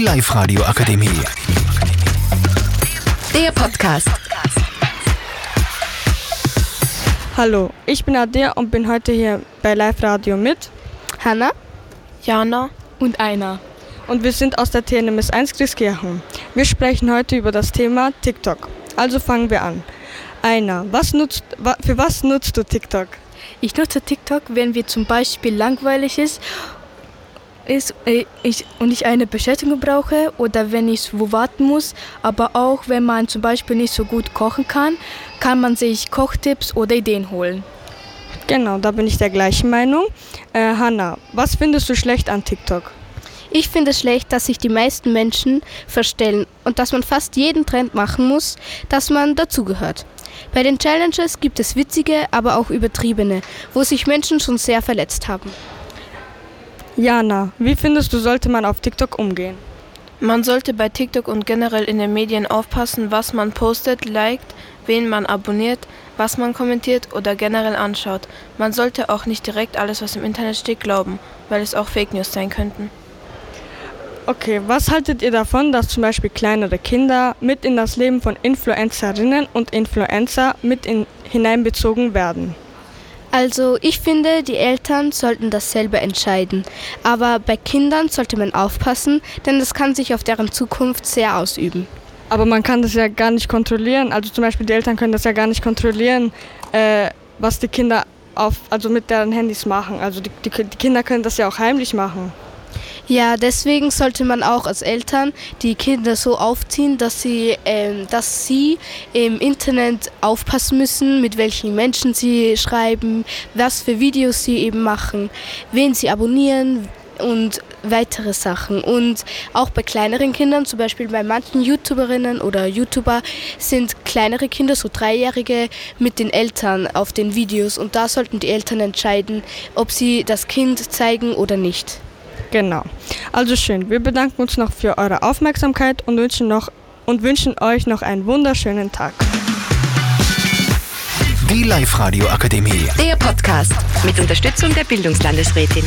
Die Live-Radio Akademie. Der Podcast. Hallo, ich bin Adia und bin heute hier bei Live Radio mit Hanna, Jana und Einer. und wir sind aus der TNMS 1 Christkirchen. Wir sprechen heute über das Thema TikTok. Also fangen wir an. Einer, was nutzt, für was nutzt du TikTok? Ich nutze TikTok, wenn mir zum Beispiel langweilig ist, ist äh, ich, und ich eine Beschäftigung brauche oder wenn ich wo warten muss. Aber auch wenn man zum Beispiel nicht so gut kochen kann, kann man sich Kochtipps oder Ideen holen. Genau, da bin ich der gleichen Meinung. Äh, Hanna, was findest du schlecht an TikTok? Ich finde es schlecht, dass sich die meisten Menschen verstellen und dass man fast jeden Trend machen muss, dass man dazugehört. Bei den Challenges gibt es witzige, aber auch übertriebene, wo sich Menschen schon sehr verletzt haben. Jana, wie findest du, sollte man auf TikTok umgehen? Man sollte bei TikTok und generell in den Medien aufpassen, was man postet, liked, wen man abonniert, was man kommentiert oder generell anschaut. Man sollte auch nicht direkt alles, was im Internet steht, glauben, weil es auch Fake News sein könnten. Okay, was haltet ihr davon, dass zum Beispiel kleinere Kinder mit in das Leben von Influencerinnen und Influencer mit in, hineinbezogen werden? Also ich finde, die Eltern sollten das selber entscheiden. Aber bei Kindern sollte man aufpassen, denn das kann sich auf deren Zukunft sehr ausüben. Aber man kann das ja gar nicht kontrollieren. Also zum Beispiel die Eltern können das ja gar nicht kontrollieren, äh, was die Kinder auf, also mit deren Handys machen. Also die, die, die Kinder können das ja auch heimlich machen. Ja, deswegen sollte man auch als Eltern die Kinder so aufziehen, dass sie, ähm, dass sie im Internet aufpassen müssen, mit welchen Menschen sie schreiben, was für Videos sie eben machen, wen sie abonnieren und weitere Sachen. Und auch bei kleineren Kindern, zum Beispiel bei manchen YouTuberinnen oder YouTuber, sind kleinere Kinder, so Dreijährige, mit den Eltern auf den Videos. Und da sollten die Eltern entscheiden, ob sie das Kind zeigen oder nicht. Genau. Also schön. Wir bedanken uns noch für eure Aufmerksamkeit und wünschen, noch, und wünschen euch noch einen wunderschönen Tag. Die Live-Radio Akademie. Der Podcast mit Unterstützung der Bildungslandesrätin.